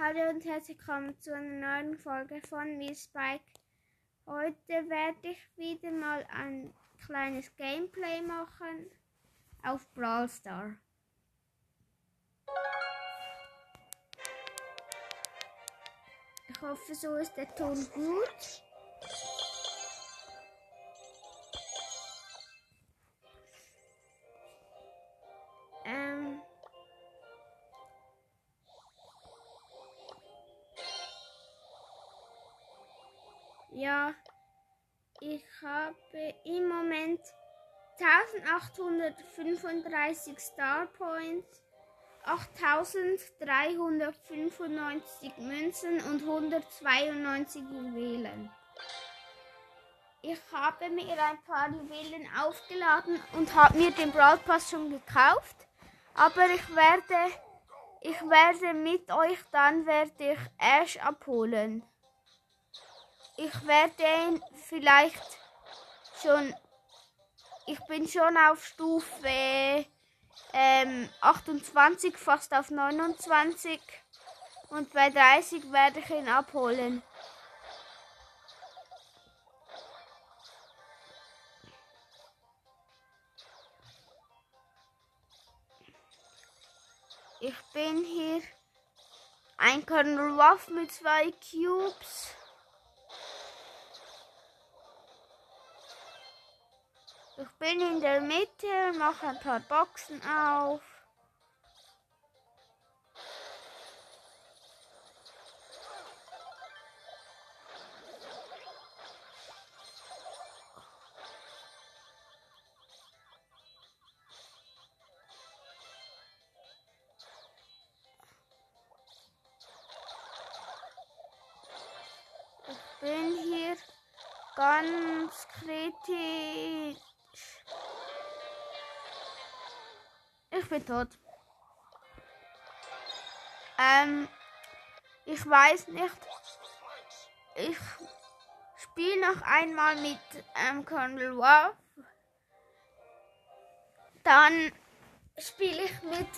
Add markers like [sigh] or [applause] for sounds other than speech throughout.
Hallo und herzlich willkommen zu einer neuen Folge von mir Spike. Heute werde ich wieder mal ein kleines Gameplay machen auf Brawl Star. Ich hoffe, so ist der Ton gut. Habe im Moment 1835 Star Points, 8395 Münzen und 192 Juwelen. Ich habe mir ein paar Juwelen aufgeladen und habe mir den Brawl Pass schon gekauft. Aber ich werde, ich werde mit euch dann werde ich Ash abholen. Ich werde ihn vielleicht schon, ich bin schon auf Stufe ähm, 28, fast auf 29 und bei 30 werde ich ihn abholen. Ich bin hier ein Colonel Ruff mit zwei Cubes. Bin in der Mitte, mache ein paar Boxen auf. Ich bin hier ganz kritisch. Ich bin tot. Ähm, ich weiß nicht. Ich spiele noch einmal mit ähm, Colonel Wolf. Dann spiele ich mit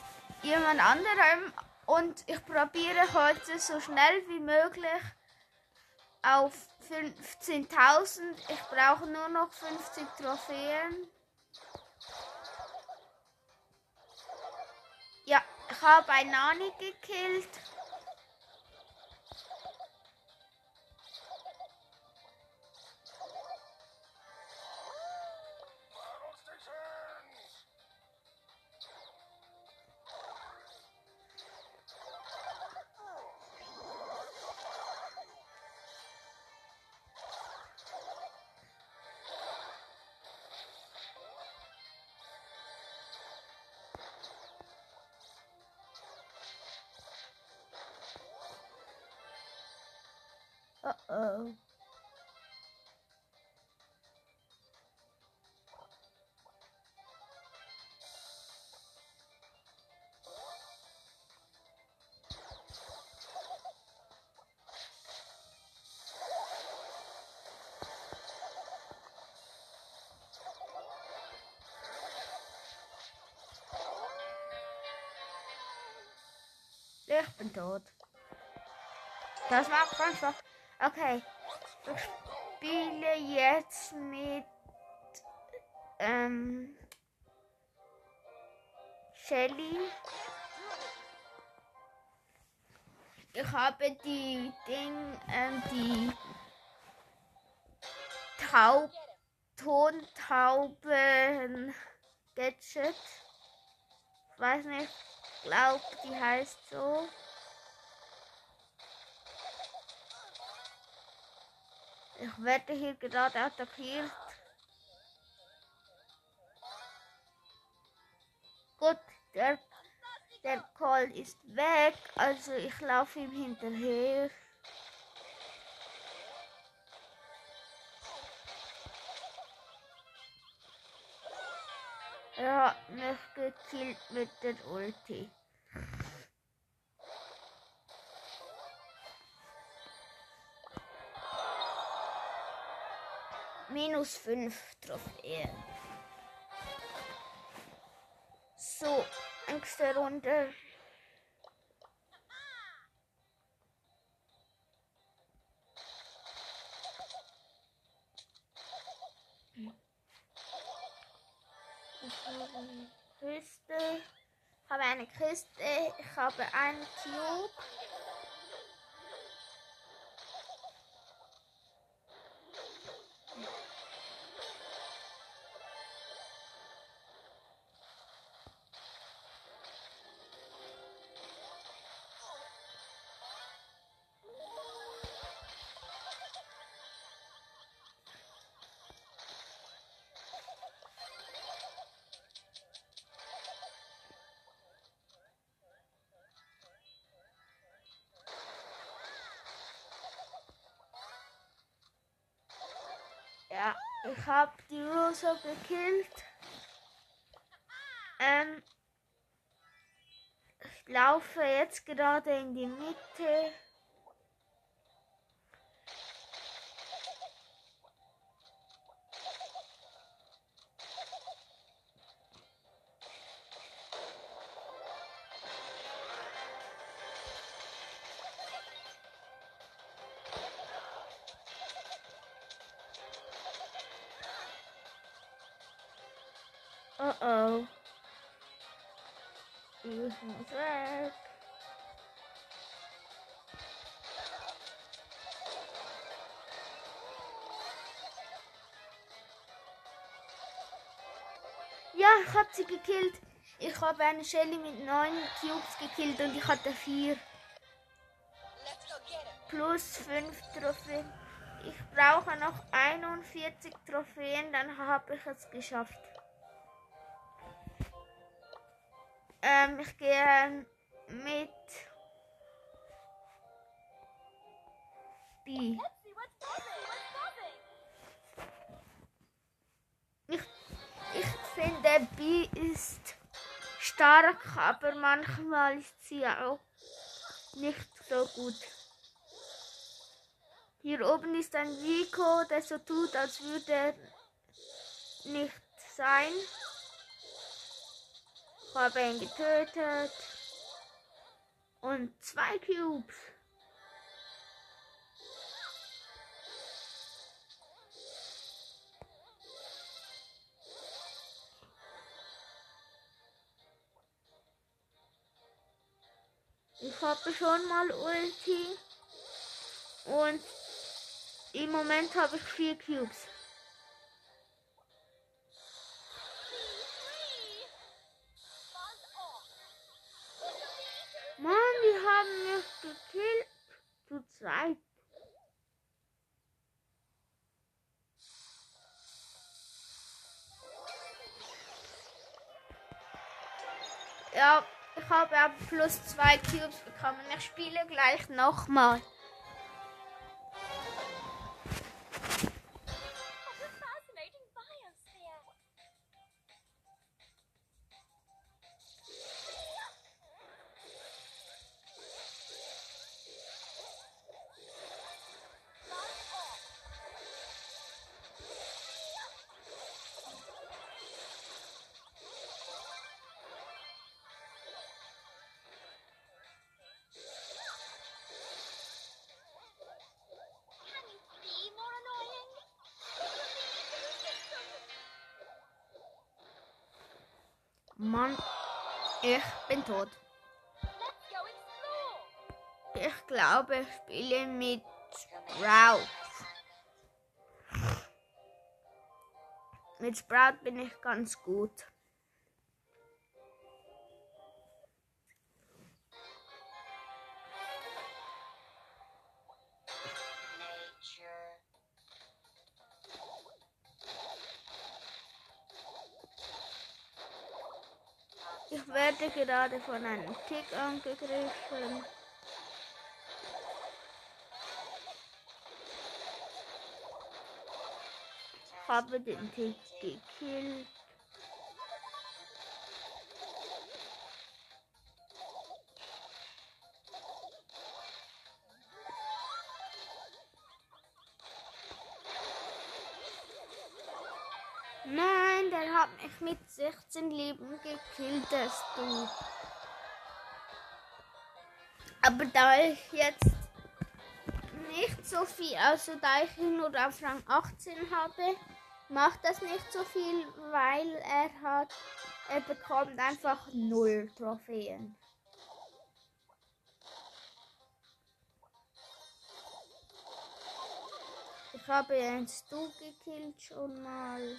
jemand anderem und ich probiere heute so schnell wie möglich auf 15.000. Ich brauche nur noch 50 Trophäen. Ja, ich habe ein Nani gekillt. Uh oh. Ich bin tot. Das einfach. Okay. Ich spiele jetzt mit ähm, Shelly. Ich habe die Ding, ähm, die Taub, Tontauben Gadget. Ich weiß nicht, glaube die heißt so. Ich werde hier gerade attackiert. Gut, der, der Colt Ball ist weg, also ich laufe ihm hinterher. Er hat mich gekillt mit der Ulti. Minus 5 Trophäen. So, nächste Runde. Ich habe eine Kiste. Ich habe eine Kiste. Ich habe einen Cube. Ich habe die Rosa gekillt. Ähm, ich laufe jetzt gerade in die Mitte. Oh oh. Ich muss weg. Ja, ich habe sie gekillt. Ich habe eine Shelly mit neun Cubes gekillt und ich hatte vier. Plus fünf Trophäen. Ich brauche noch 41 Trophäen, dann habe ich es geschafft. Ähm, ich gehe mit B. Ich, ich finde, B ist stark, aber manchmal ist sie auch nicht so gut. Hier oben ist ein Rico, der so tut, als würde er nicht sein. Habe ihn getötet. Und zwei Cubes. Ich habe schon mal Ulti. Und im Moment habe ich vier Cubes. Plus zwei Cubes bekommen. Ich spiele gleich nochmal. Mann, ich bin tot. Ich glaube, ich spiele mit Sprout. Mit Sprout bin ich ganz gut. Gerade von einem Tick angegriffen. Habe den Tick gekillt. Mit 16 Leben gekillt, das du. Aber da ich jetzt nicht so viel, also da ich ihn nur auf Rang 18 habe, macht das nicht so viel, weil er hat, er bekommt einfach null Trophäen. Ich habe einen Stu gekillt schon mal.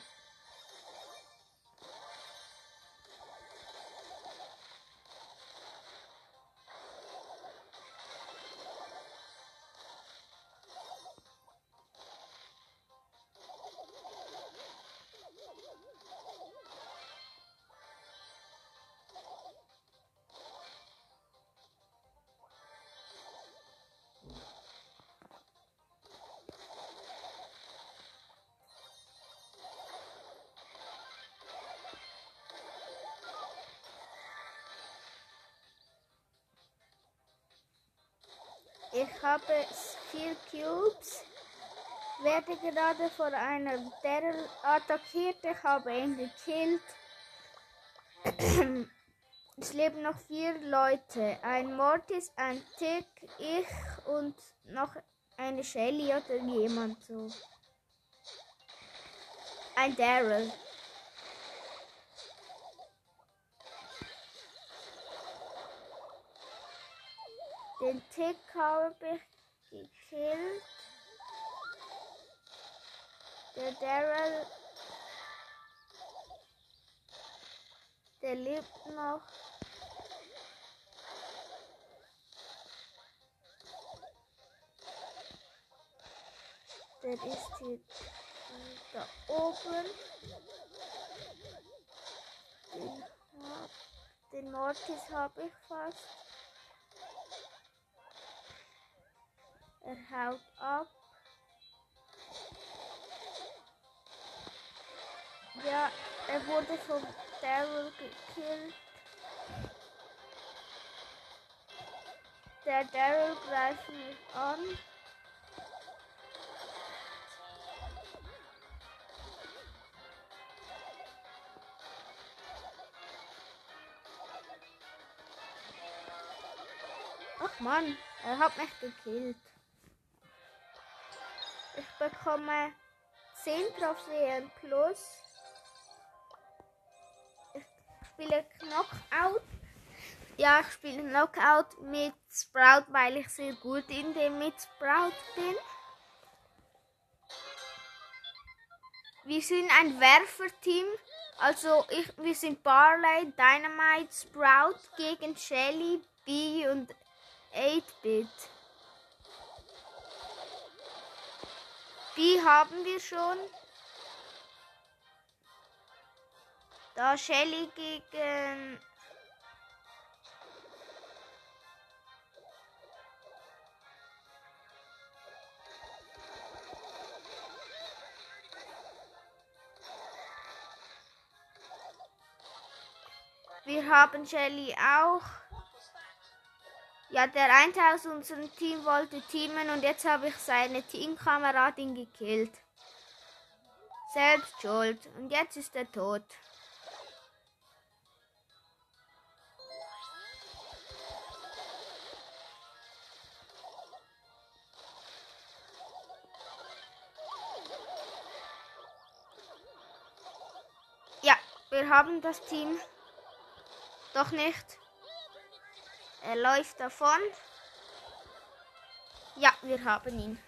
Ich habe vier Cubes. Werde gerade von einer Daryl attackiert. Ich habe ihn gekillt. [clears throat] Es leben noch vier Leute. Ein Mortis, ein Tick, ich und noch eine Shelly oder jemand so. Ein Daryl. Den Tick habe ich gekillt. Der Daryl, der lebt noch. Der ist hier da oben. Den, den Mortis habe ich fast. Er haut ab. Ja, er wurde von Daryl gekillt. Der Daryl greift mich an. Ach Mann, er hat mich gekillt. Bekomme 10 Trophäen plus. Ich spiele Knockout. Ja, ich spiele Knockout mit Sprout, weil ich sehr gut in dem mit Sprout bin. Wir sind ein Werferteam. Also ich, wir sind Barley, Dynamite, Sprout gegen Shelly, B und 8-Bit. Die haben wir schon. Da Shelly gegen Wir haben Shelly auch. Ja, der eine aus unserem Team wollte teamen und jetzt habe ich seine Teamkameradin gekillt. Selbst schuld. Und jetzt ist er tot. Ja, wir haben das Team. Doch nicht. Er läuft davon. Ja, wir haben ihn.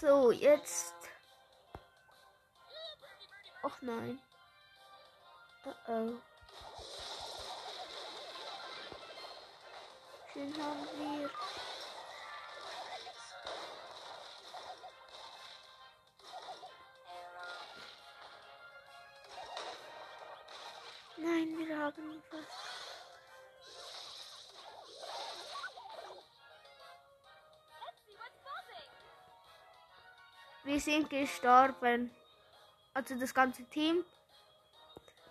So, jetzt. Och nein. Uh oh. Den haben wir. haben ihn fast. Wir sind gestorben. Also das ganze Team.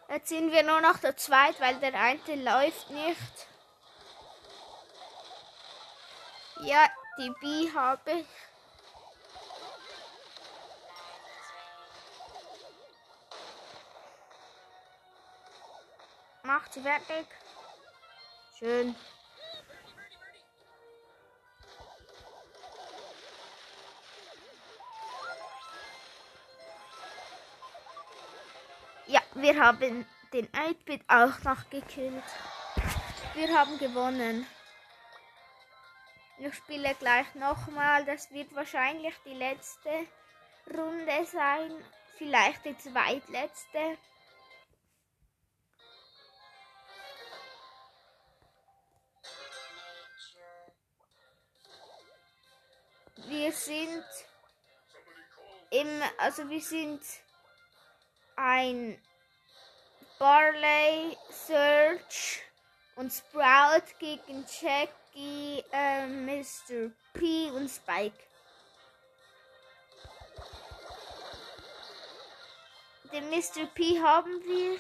Jetzt sind wir nur noch der zweit, weil der eine läuft nicht. Ja, die B habe ich. Macht sie fertig. Schön. Wir haben den 8-Bit auch noch gekillt. Wir haben gewonnen. Ich spiele gleich nochmal. Das wird wahrscheinlich die letzte Runde sein. Vielleicht die zweitletzte. Wir sind im, also wir sind ein Barley, Search und Sprout gegen Jackie, äh, Mr. P und Spike. Den Mr. P haben wir.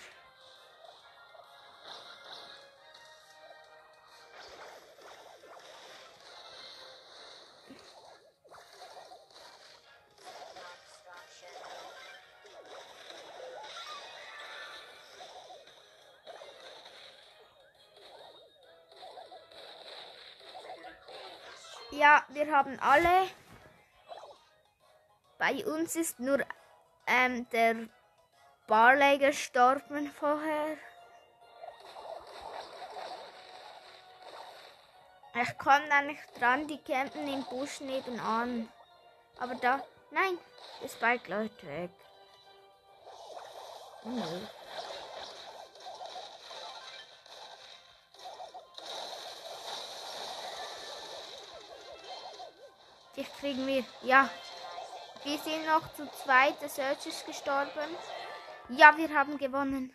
Wir haben alle. Bei uns ist nur ähm, der Barley gestorben vorher. Ich komme da nicht dran, die campen im Busch nebenan. Aber da, nein, der Spike läuft weg. Oh, Dich kriegen wir. Ja. Wir sind noch zu zweit. Der Search ist gestorben. Ja, wir haben gewonnen.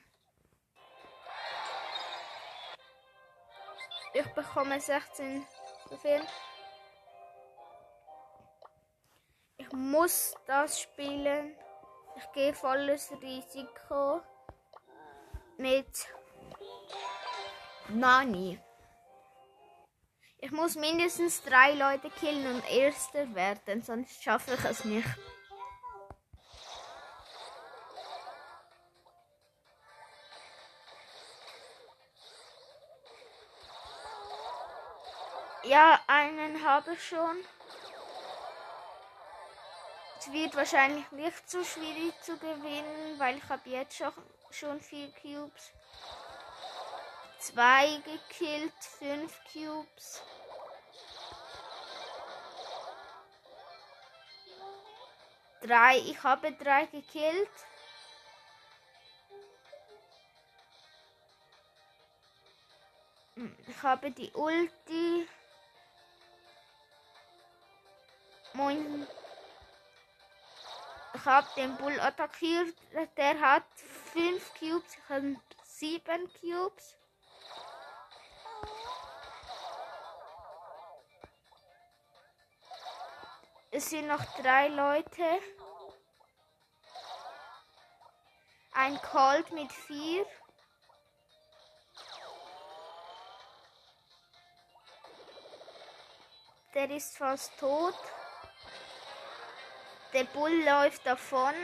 Ich bekomme 16 Trophäen. Ich muss das spielen. Ich gehe volles Risiko mit Nani. Ich muss mindestens drei Leute killen und Erster werden, sonst schaffe ich es nicht. Ja, einen habe ich schon. Es wird wahrscheinlich nicht so schwierig zu gewinnen, weil ich habe jetzt schon, schon vier Cubes. Zwei gekillt, fünf Cubes. Drei, ich habe drei gekillt. Hm, Ich habe die Ulti. Moin. Ich habe den Bull attackiert. Der hat fünf Cubes. Ich habe sieben Cubes. Es sind noch drei Leute. Ein Colt mit vier. Der ist fast tot. Der Bull läuft davon.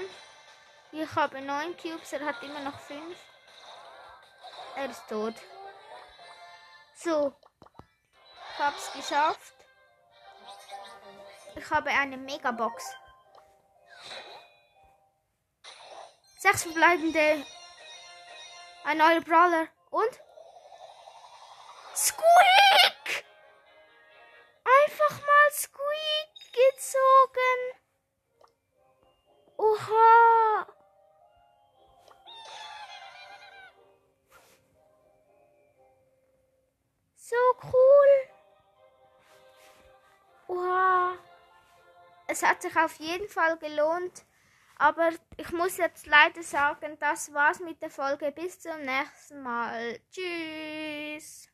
Ich habe neun Cubes, er hat immer noch fünf. Er ist tot. So. Ich hab's geschafft. Ich habe eine Megabox. Sechs verbleibende. Ein neuer Brawler. Und? Hat sich auf jeden Fall gelohnt, Aber ich muss jetzt leider sagen, das war's mit der Folge. Bis zum nächsten Mal. Tschüss.